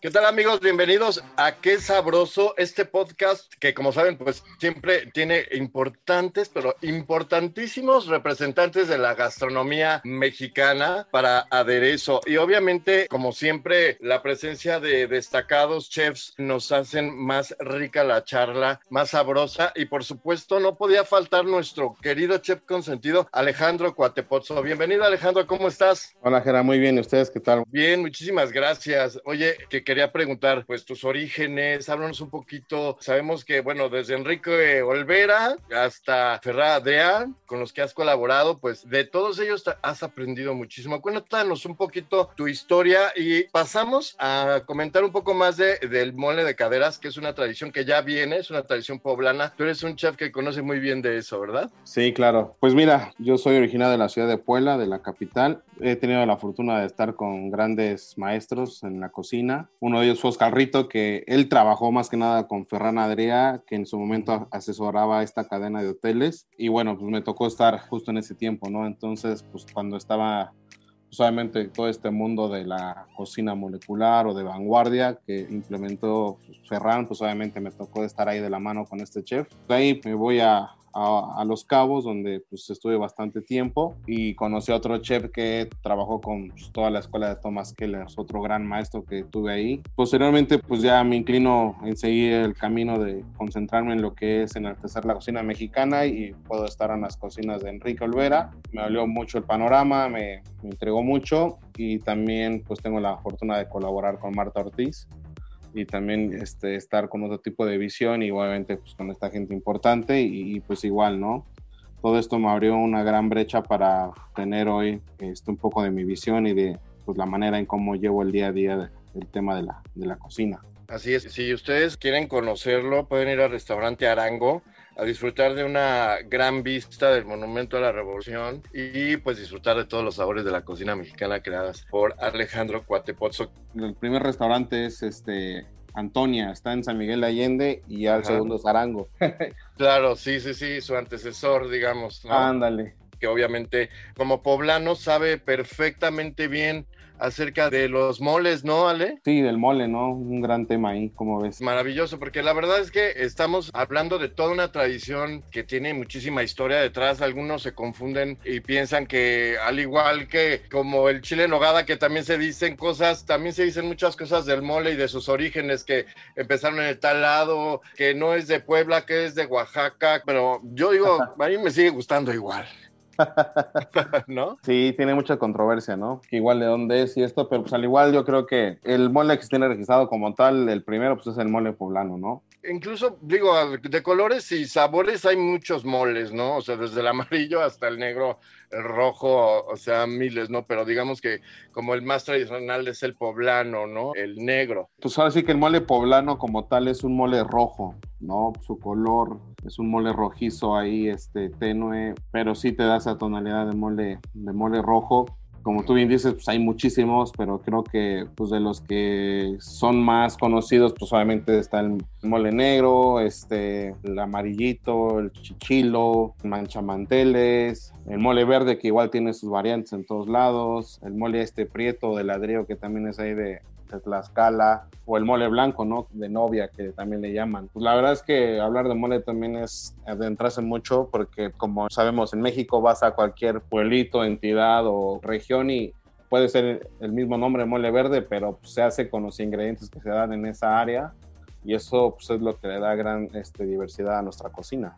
¿Qué tal amigos? Bienvenidos a Qué Sabroso, este podcast que como saben pues siempre tiene importantes, pero importantísimos representantes de la gastronomía mexicana para aderezo. Y obviamente como siempre la presencia de destacados chefs nos hacen más rica la charla, más sabrosa y por supuesto no podía faltar nuestro querido chef consentido Alejandro Cuatepozzo. Bienvenido Alejandro, ¿cómo estás? Hola Gera, muy bien, ¿y ustedes qué tal? Bien, muchísimas gracias. Oye, que quería preguntar, pues tus orígenes, háblanos un poquito. Sabemos que, bueno, desde Enrique Olvera hasta Ferrara Adrián, con los que has colaborado, pues de todos ellos has aprendido muchísimo. Cuéntanos un poquito tu historia y pasamos a comentar un poco más de, del mole de caderas, que es una tradición que ya viene, es una tradición poblana. Tú eres un chef que conoce muy bien de eso, ¿verdad? Sí, claro. Pues mira, yo soy originario de la ciudad de Puebla, de la capital. He tenido la fortuna de estar con grandes maestros en la cocina. Uno de ellos fue Oscar Rito, que él trabajó más que nada con Ferran Adrià, que en su momento asesoraba esta cadena de hoteles. Y bueno, pues me tocó estar justo en ese tiempo, ¿no? Entonces, pues cuando estaba pues obviamente todo este mundo de la cocina molecular o de vanguardia que implementó Ferran, pues obviamente me tocó estar ahí de la mano con este chef. De ahí me voy a, a, Los Cabos, donde pues estuve bastante tiempo y conocí a otro chef que trabajó con pues, toda la escuela de Thomas Keller, otro gran maestro que tuve ahí. Posteriormente pues ya me inclino en seguir el camino de concentrarme en lo que es enaltecer la cocina mexicana y puedo estar en las cocinas de Enrique Olvera. Me valió mucho el panorama, me, me entregó mucho y también pues tengo la fortuna de colaborar con Marta Ortiz y también este, estar con otro tipo de visión y obviamente pues, con esta gente importante y, y, pues igual, ¿no? Todo esto me abrió una gran brecha para tener hoy este, un poco de mi visión y de pues, la manera en cómo llevo el día a día del tema de la, de la cocina. Así es, si ustedes quieren conocerlo, pueden ir al restaurante Arango a disfrutar de una gran vista del Monumento a la Revolución y pues disfrutar de todos los sabores de la cocina mexicana creadas por Alejandro Cuatepozzo. El primer restaurante es este Antonia, está en San Miguel de Allende y Ajá. segundo es Arango. claro, sí, sí, sí, su antecesor, digamos. ¿no? Ándale. Que obviamente como poblano sabe perfectamente bien acerca de los moles, ¿no, Ale? Sí, del mole, ¿no? Un gran tema ahí, como ves. Maravilloso, porque la verdad es que estamos hablando de toda una tradición que tiene muchísima historia detrás. Algunos se confunden y piensan que al igual que como el chile en nogada, que también se dicen cosas, también se dicen muchas cosas del mole y de sus orígenes que empezaron en el tal lado, que no es de Puebla, que es de Oaxaca, pero yo digo, a mí me sigue gustando igual. ¿No? Sí, tiene mucha controversia, ¿no? Igual de dónde es y esto, pero pues al igual yo creo que el mole que se tiene registrado como tal, el primero pues es el mole poblano, ¿no? Incluso, digo, de colores y sabores hay muchos moles, ¿no? O sea, desde el amarillo hasta el negro, el rojo, o sea, miles, ¿no? Pero digamos que como el más tradicional es el poblano, ¿no? El negro. Pues ahora sí que el mole poblano como tal es un mole rojo, ¿no? Su color es un mole rojizo ahí, este, tenue, pero sí te da esa tonalidad de mole, de mole rojo. Como tú bien dices, pues hay muchísimos, pero creo que pues de los que son más conocidos, pues obviamente está el mole negro, este, el amarillito, el chichilo, el manchamanteles, el mole verde que igual tiene sus variantes en todos lados, el mole este prieto de ladrillo que también es ahí de, Tlaxcala, o el mole blanco, ¿no? De novia, que también le llaman. Pues la verdad es que hablar de mole también es adentrarse mucho, porque como sabemos, en México vas a cualquier pueblito, entidad o región y puede ser el mismo nombre mole verde, pero pues, se hace con los ingredientes que se dan en esa área y eso pues, es lo que le da gran este, diversidad a nuestra cocina.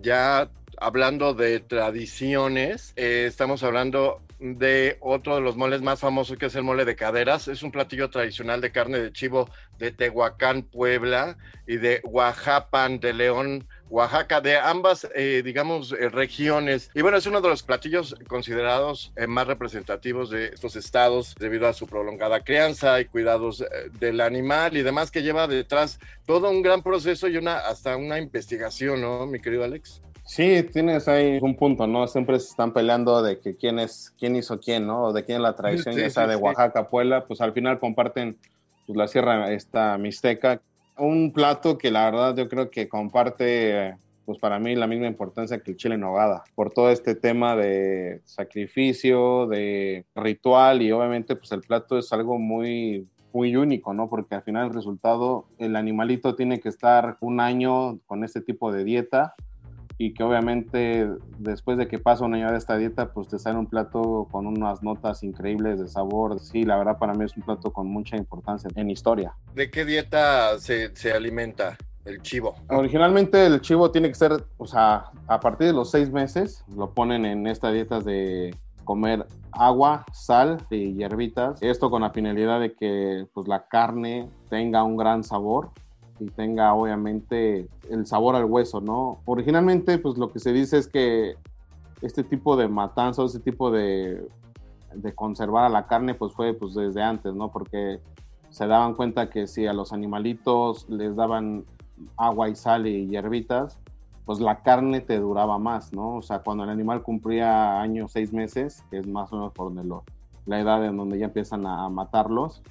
Ya hablando de tradiciones, eh, estamos hablando de otro de los moles más famosos que es el mole de caderas. Es un platillo tradicional de carne de chivo de Tehuacán, Puebla y de Oaxapan de León, Oaxaca, de ambas, eh, digamos, eh, regiones. Y bueno, es uno de los platillos considerados eh, más representativos de estos estados debido a su prolongada crianza y cuidados del animal y demás que lleva detrás todo un gran proceso y una hasta una investigación, ¿no, mi querido Alex? Sí, tienes ahí un punto, ¿no? Siempre se están peleando de que quién es, quién hizo quién, ¿no? O de quién es la tradición, ya sea de Oaxaca, Puebla, pues al final comparten pues, la sierra esta mixteca. Un plato que la verdad yo creo que comparte, pues para mí la misma importancia que el chile en nogada, por todo este tema de sacrificio, de ritual y obviamente pues el plato es algo muy muy único, ¿no? Porque al final el resultado, el animalito tiene que estar un año con este tipo de dieta y que obviamente después de que pasa un año de esta dieta, pues te sale un plato con unas notas increíbles de sabor. Sí, la verdad para mí es un plato con mucha importancia en historia. ¿De qué dieta se, se alimenta? El chivo. Originalmente el chivo tiene que ser, o sea, a partir de los seis meses lo ponen en esta dieta de comer agua, sal y hierbitas. Esto con la finalidad de que pues, la carne tenga un gran sabor y tenga obviamente el sabor al hueso, ¿no? Originalmente, pues lo que se dice es que este tipo de matanza, este tipo de, de conservar a la carne, pues fue pues desde antes, ¿no? Porque se daban cuenta que si a los animalitos les daban agua y sal y hierbitas, pues la carne te duraba más, ¿no? O sea, cuando el animal cumplía años, seis meses, que es más o menos por donde lo, la edad en donde ya empiezan a matarlos,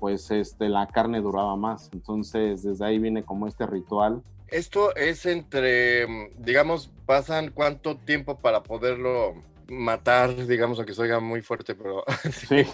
pues este, la carne duraba más. Entonces, desde ahí viene como este ritual. Esto es entre, digamos, pasan cuánto tiempo para poderlo matar, digamos, aunque se oiga muy fuerte, pero... Sí.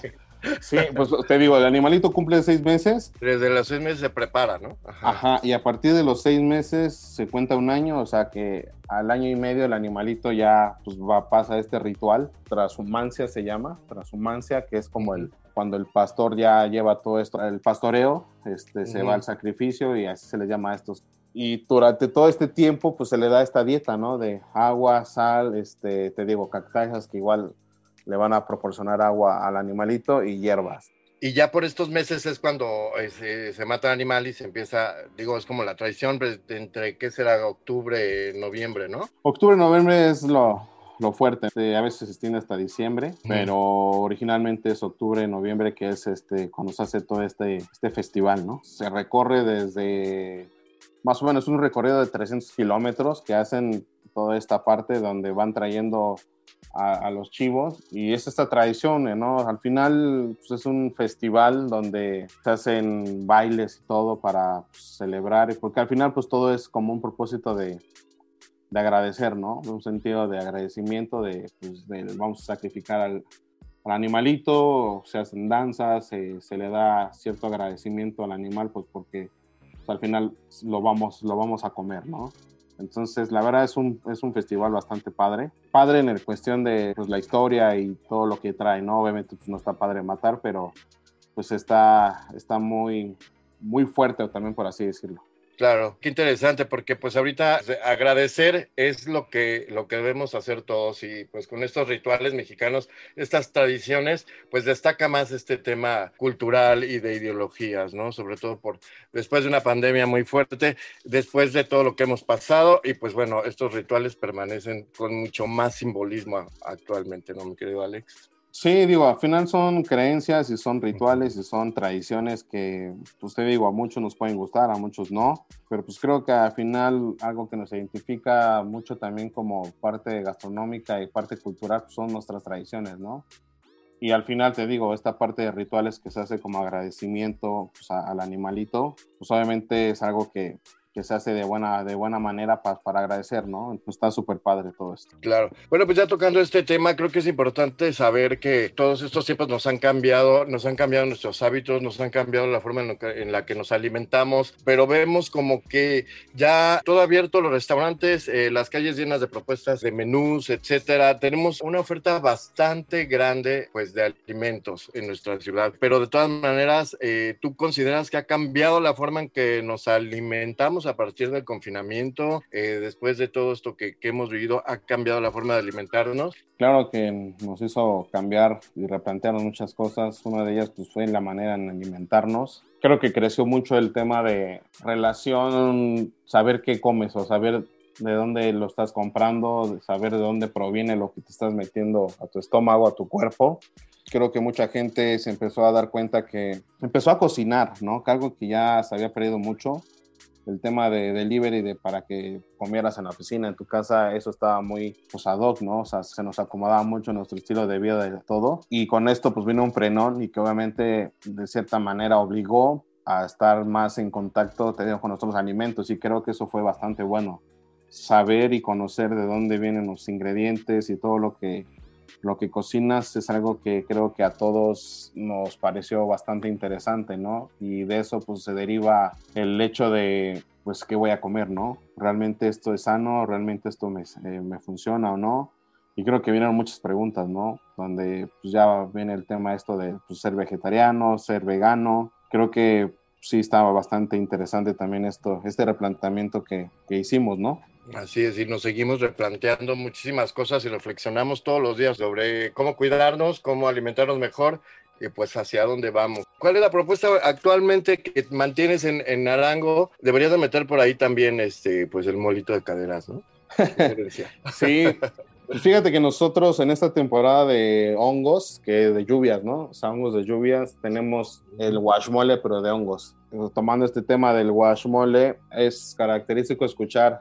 Sí, pues te digo, el animalito cumple seis meses. Desde los seis meses se prepara, ¿no? Ajá. y a partir de los seis meses se cuenta un año, o sea que al año y medio el animalito ya pues va, pasa este ritual, transhumancia se llama, transhumancia, que es como el cuando el pastor ya lleva todo esto, el pastoreo, este, se va al sacrificio y así se le llama a estos. Y durante todo este tiempo, pues se le da esta dieta, ¿no? De agua, sal, este, te digo, cactáceas que igual le van a proporcionar agua al animalito y hierbas. Y ya por estos meses es cuando eh, se, mata el animal y se empieza, digo, es como la tradición entre, ¿qué será? Octubre, noviembre, ¿no? Octubre, noviembre es lo, lo fuerte. a veces se extiende hasta diciembre, pero originalmente es octubre, noviembre, que es este, cuando se hace todo este, este festival, ¿no? Se recorre desde, más o menos un recorrido de 300 kilómetros que hacen toda esta parte donde van trayendo a, los chivos y es esta tradición, ¿no? Al final pues, es un festival donde se hacen bailes y todo para pues, celebrar, porque al final pues todo es como un propósito de, de agradecer, ¿no? Un sentido de agradecimiento, de, pues, vamos a sacrificar al, al, animalito, se hacen danzas, se, se, le da cierto agradecimiento al animal, pues porque al final lo vamos, lo vamos a comer, ¿no? Entonces, la verdad es un, es un festival bastante padre. Padre en el cuestión de pues, la historia y todo lo que trae, ¿no? Obviamente pues, no está padre matar, pero pues está, está muy, muy fuerte también, por así decirlo. Claro, qué interesante, porque pues ahorita agradecer es lo que, lo que debemos hacer todos y pues con estos rituales mexicanos, estas tradiciones, pues destaca más este tema cultural y de ideologías, ¿no? Sobre todo por después de una pandemia muy fuerte, después de todo lo que hemos pasado y pues bueno, estos rituales permanecen con mucho más simbolismo actualmente, ¿no, mi querido Alex? Sí, digo, al final son creencias y son rituales y son tradiciones que, pues te digo, a muchos nos pueden gustar, a muchos no, pero pues creo que al final algo que nos identifica mucho también como parte gastronómica y parte cultural pues son nuestras tradiciones, ¿no? Y al final te digo, esta parte de rituales que se hace como agradecimiento pues, al animalito, pues obviamente es algo que que se hace de buena, de buena manera para agradecer, ¿no? está súper padre todo esto. Claro. Bueno, pues ya tocando este tema, creo que es importante saber que todos estos tiempos nos han cambiado, nos han cambiado nuestros hábitos, nos han cambiado la forma en, la que nos alimentamos, pero vemos como que ya todo abierto, los restaurantes, eh, las calles llenas de propuestas de menús, etcétera. Tenemos una oferta bastante grande, pues, de alimentos en nuestra ciudad, pero de todas maneras, eh, ¿tú consideras que ha cambiado la forma en que nos alimentamos a partir del confinamiento? Eh, después de todo esto que, que, hemos vivido, ¿ha cambiado la forma de alimentarnos? Claro que nos hizo cambiar y replantearnos muchas cosas. Una de ellas pues, fue la manera en alimentarnos. Creo que creció mucho el tema de relación, saber qué comes o saber de dónde lo estás comprando, saber de dónde proviene lo que te estás metiendo a tu estómago, a tu cuerpo. Creo que mucha gente se empezó a dar cuenta que empezó a cocinar, ¿no? Algo que ya se había perdido mucho. El tema de delivery, de para que comieras en la oficina, en tu casa, eso estaba muy pues, ad hoc, ¿no? O sea, se nos acomodaba mucho nuestro estilo de vida de todo. Y con esto, pues vino un frenón y que obviamente, de cierta manera, obligó a estar más en contacto con nuestros alimentos. Y creo que eso fue bastante bueno saber y conocer de dónde vienen los ingredientes y todo lo que, lo que cocinas es algo que creo que a todos nos pareció bastante interesante, ¿no? Y de eso pues se deriva el hecho de, pues, ¿qué voy a comer, no? ¿Realmente esto es sano? ¿Realmente esto me, eh, me funciona o no? Y creo que vienen muchas preguntas, ¿no? Donde pues, ya viene el tema esto de pues, ser vegetariano, ser vegano. Creo que sí estaba bastante interesante también esto, este replanteamiento que, que hicimos, ¿no? Así es, y nos seguimos replanteando muchísimas cosas y reflexionamos todos los días sobre cómo cuidarnos, cómo alimentarnos mejor y pues hacia dónde vamos. ¿Cuál es la propuesta actualmente que mantienes en, en Narango? Deberías de meter por ahí también este, pues el molito de caderas, ¿no? sí, pues fíjate que nosotros en esta temporada de hongos, que de lluvias, ¿no? O sea, hongos de lluvias, tenemos el guashmole, pero de hongos. Tomando este tema del guashmole, es característico escuchar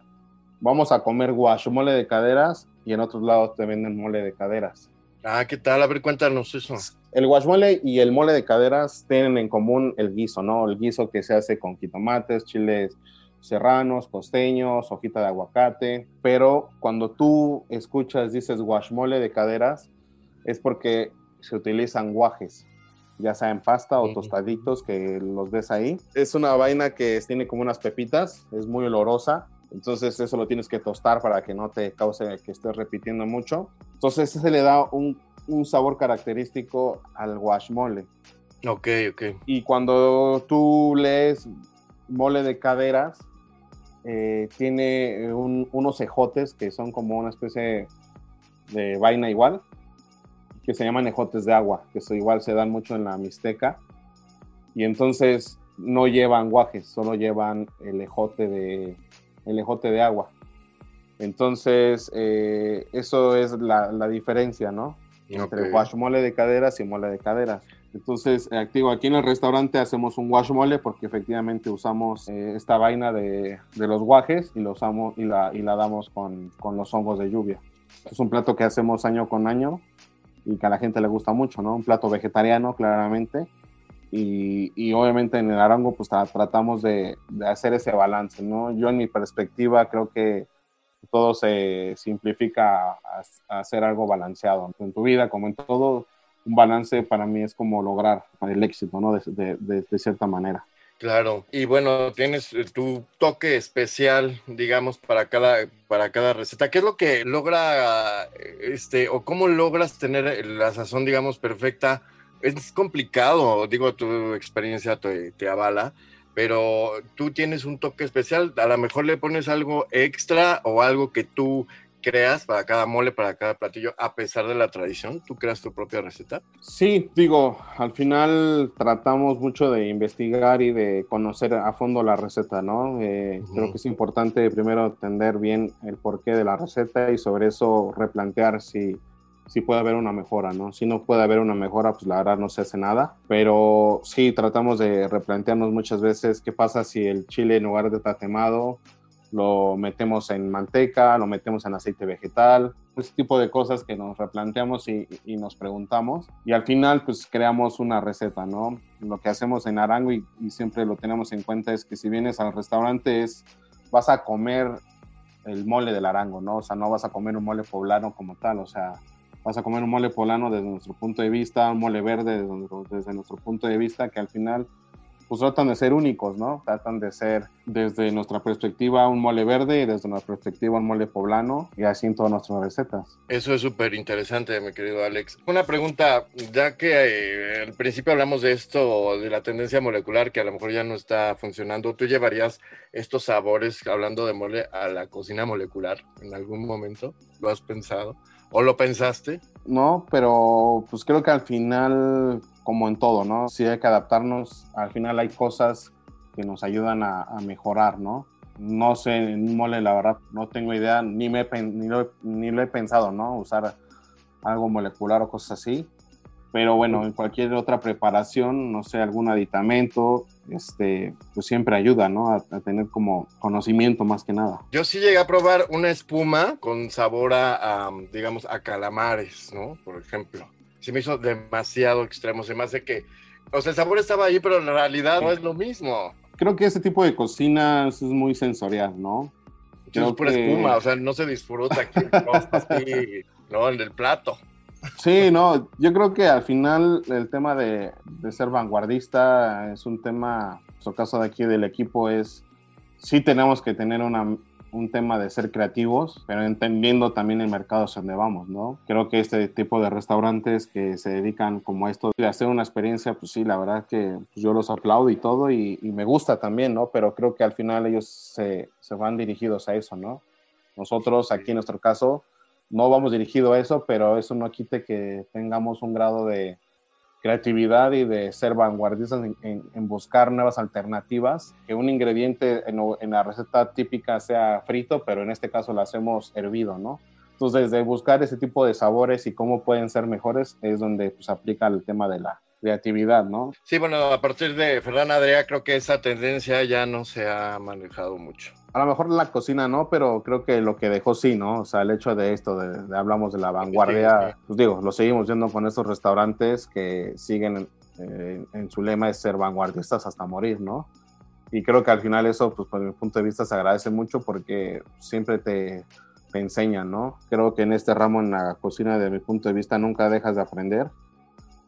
vamos a comer guachumole de caderas y en otros lados te venden mole de caderas. Ah, ¿qué tal? A ver, cuéntanos eso. El guachmole y el mole de caderas tienen en común el guiso, ¿no? El guiso que se hace con jitomates, chiles serranos, costeños, hojita de aguacate, pero cuando tú escuchas, dices guachmole de caderas, es porque se utilizan guajes, ya sea en pasta o tostaditos que los ves ahí. Es una vaina que tiene como unas pepitas, es muy olorosa entonces eso lo tienes que tostar para que no te cause que estés repitiendo mucho. Entonces se le da un, un sabor característico al guashmole. Ok, ok. Y cuando tú lees mole de caderas, eh, tiene unos ejotes que son como una especie de vaina igual, que se llaman ejotes de agua, que eso igual se dan mucho en la Mixteca. Y entonces no llevan guajes, solo llevan el ejote de, el ejote de agua. Entonces, eh, eso es la, diferencia, ¿no? Entre guachmole de caderas y mole de caderas. Entonces, eh, activo, aquí en el restaurante hacemos un guachmole porque efectivamente usamos eh, esta vaina de, los guajes y, lo usamos, y, la, y la damos con, con, los hongos de lluvia. Es un plato que hacemos año con año y que a la gente le gusta mucho, ¿no? Un plato vegetariano, claramente, y, obviamente en el Arango pues tratamos de, hacer ese balance, ¿no? Yo en mi perspectiva creo que todo se simplifica a, hacer algo balanceado. En tu vida, como en todo, un balance para mí es como lograr el éxito, ¿no? De, de, cierta manera. Claro, y bueno, tienes eh, tu toque especial, digamos, para cada, para cada receta. ¿Qué es lo que logra, este, o cómo logras tener la sazón, digamos, perfecta es complicado, digo, tu experiencia te, te, avala, pero tú tienes un toque especial, a lo mejor le pones algo extra o algo que tú creas para cada mole, para cada platillo, a pesar de la tradición, tú creas tu propia receta. Sí, digo, al final tratamos mucho de investigar y de conocer a fondo la receta, ¿no? Eh, creo que es importante primero entender bien el porqué de la receta y sobre eso replantear si sí puede haber una mejora, ¿no? Si no puede haber una mejora, pues la verdad no se hace nada, pero sí tratamos de replantearnos muchas veces qué pasa si el chile en lugar de estar quemado lo metemos en manteca, lo metemos en aceite vegetal, ese tipo de cosas que nos replanteamos y, y, nos preguntamos. Y al final, pues creamos una receta, ¿no? Lo que hacemos en Arango y, y, siempre lo tenemos en cuenta es que si vienes al restaurante es, vas a comer el mole del Arango, ¿no? O sea, no vas a comer un mole poblano como tal, o sea, vas a comer un mole polano desde nuestro punto de vista, un mole verde desde, nuestro punto de vista, que al final pues tratan de ser únicos, ¿no? Tratan de ser desde nuestra perspectiva un mole verde y desde nuestra perspectiva un mole poblano y así en todas nuestras recetas. Eso es súper interesante, mi querido Alex. Una pregunta, ya que eh, al principio hablamos de esto, de la tendencia molecular que a lo mejor ya no está funcionando, ¿tú llevarías estos sabores, hablando de mole, a la cocina molecular en algún momento? ¿Lo has pensado? ¿O lo pensaste? No, pero pues creo que al final, como en todo, ¿no? Si hay que adaptarnos, al final hay cosas que nos ayudan a, mejorar, ¿no? No sé, mole, la verdad, no tengo idea, ni, me, ni, lo, ni lo he pensado, ¿no? Usar algo molecular o cosas así. Pero bueno, en cualquier otra preparación, no sé, algún aditamento, este, pues siempre ayuda, ¿no? A, tener como conocimiento más que nada. Yo sí llegué a probar una espuma con sabor a, digamos, a calamares, ¿no? Por ejemplo. Se me hizo demasiado extremo, se me hace que, o sea, el sabor estaba ahí, pero en realidad no es lo mismo. Creo que ese tipo de cocina es muy sensorial, ¿no? es pura espuma, o sea, no se disfruta aquí, ¿no? En el plato. Sí, no, yo creo que al final el tema de, ser vanguardista es un tema, en nuestro caso de aquí del equipo es, sí tenemos que tener una, un tema de ser creativos, pero entendiendo también el mercado hacia donde vamos, ¿no? Creo que este tipo de restaurantes que se dedican como a esto de hacer una experiencia, pues sí, la verdad que yo los aplaudo y todo y, y me gusta también, ¿no? Pero creo que al final ellos se, se van dirigidos a eso, ¿no? Nosotros aquí en nuestro caso no vamos dirigido a eso, pero eso no quite que tengamos un grado de creatividad y de ser vanguardistas en, buscar nuevas alternativas, que un ingrediente en, la receta típica sea frito, pero en este caso lo hacemos hervido, ¿no? Entonces, de buscar ese tipo de sabores y cómo pueden ser mejores es donde pues, aplica el tema de la creatividad, ¿no? Sí, bueno, a partir de Adrià creo que esa tendencia ya no se ha manejado mucho a lo mejor la cocina no, pero creo que lo que dejó sí, ¿no? O sea, el hecho de esto, de, hablamos de la vanguardia, pues digo, lo seguimos viendo con estos restaurantes que siguen eh, en su lema de ser vanguardistas hasta morir, ¿no? Y creo que al final eso, pues por mi punto de vista, se agradece mucho porque siempre te, te enseñan, ¿no? Creo que en este ramo, en la cocina, de mi punto de vista, nunca dejas de aprender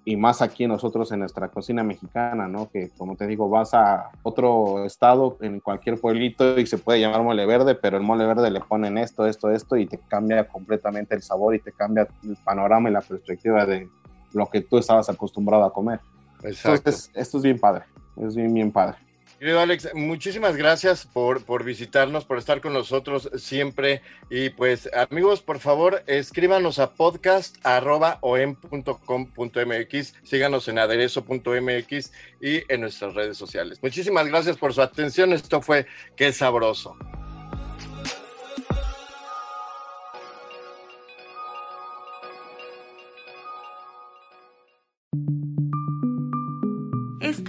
y más aquí nosotros en nuestra cocina mexicana, ¿no? Que como te digo, vas a otro estado, en cualquier pueblito y se puede llamar mole verde, pero el mole verde le ponen esto, esto, esto y te cambia completamente el sabor y te cambia el panorama y la perspectiva de lo que tú estabas acostumbrado a comer. Exacto. Entonces, esto es bien padre, es bien, bien padre. Querido Alex, muchísimas gracias por, por visitarnos, por estar con nosotros siempre. Y pues amigos, por favor, escríbanos a podcast.om.com.mx, síganos en aderezo.mx y en nuestras redes sociales. Muchísimas gracias por su atención. Esto fue Qué Sabroso.